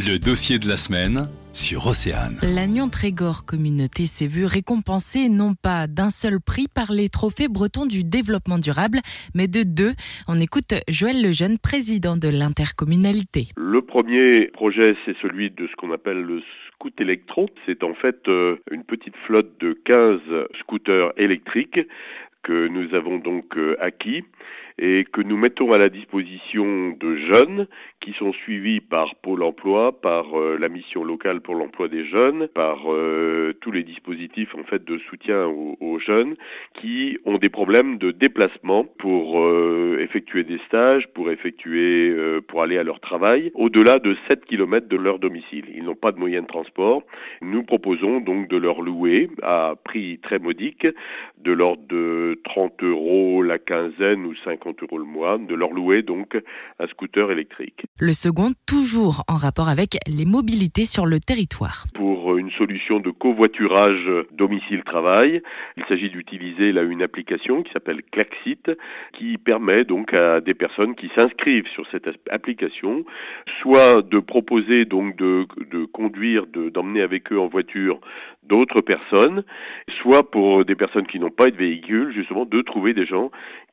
Le dossier de la semaine sur Océane. L'Agnon Trégor Communauté s'est vue récompensée non pas d'un seul prix par les trophées bretons du développement durable, mais de deux. On écoute Joël Lejeune, président de l'intercommunalité. Le premier projet, c'est celui de ce qu'on appelle le scoot électro. C'est en fait euh, une petite flotte de 15 scooters électriques que nous avons donc euh, acquis et que nous mettons à la disposition de jeunes qui sont suivis par Pôle emploi, par euh, la mission locale pour l'emploi des jeunes, par euh, tous les dispositifs en fait de soutien aux, jeunes qui ont des problèmes de déplacement pour euh, effectuer des stages, pour effectuer pour aller à leur travail au-delà de 7 km de leur domicile. Ils n'ont pas de moyens de transport. Nous proposons donc de leur louer à prix très modique de l'ordre de 30 euros la quinzaine ou 50 euros le mois, de leur louer donc un scooter électrique. Le second, toujours en rapport avec les mobilités sur le territoire. Pour une solution de covoiturage domicile-travail, il s'agit d'utiliser là une application qui s'appelle Klaxit, qui permet donc à des personnes qui s'inscrivent sur cette application, soit de proposer donc de, conduire, d'emmener avec eux en voiture d'autres personnes, soit pour des personnes qui n'ont pas de véhicule, justement de trouver des gens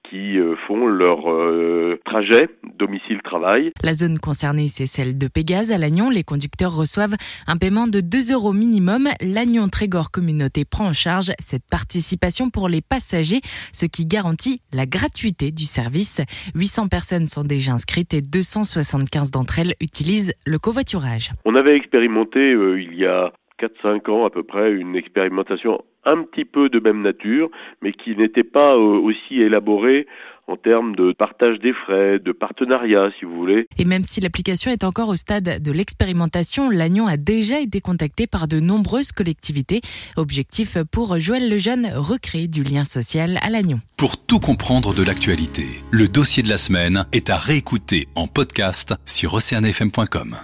qui euh, font leur euh, trajet domicile-travail. La zone concernée, c'est celle de Pégase à Lannion. Les conducteurs reçoivent un paiement de 2 euros minimum. Lannion Trégor Communauté prend en charge cette participation pour les passagers, ce qui garantit la gratuité du service. 800 personnes sont déjà inscrites et 275 d'entre elles utilisent le covoiturage. On avait expérimenté euh, il y a 4-5 ans à peu près une expérimentation un petit peu de même nature, mais qui n'était pas euh, aussi élaborée en termes de partage des frais, de partenariat, si vous voulez. Et même si l'application est encore au stade de l'expérimentation, l'Agnon a déjà été contacté par de nombreuses collectivités. Objectif pour Joël Lejeune, recréer du lien social à l'Agnon. Pour tout comprendre de l'actualité, le dossier de la semaine est à réécouter en podcast sur oceanfm.com.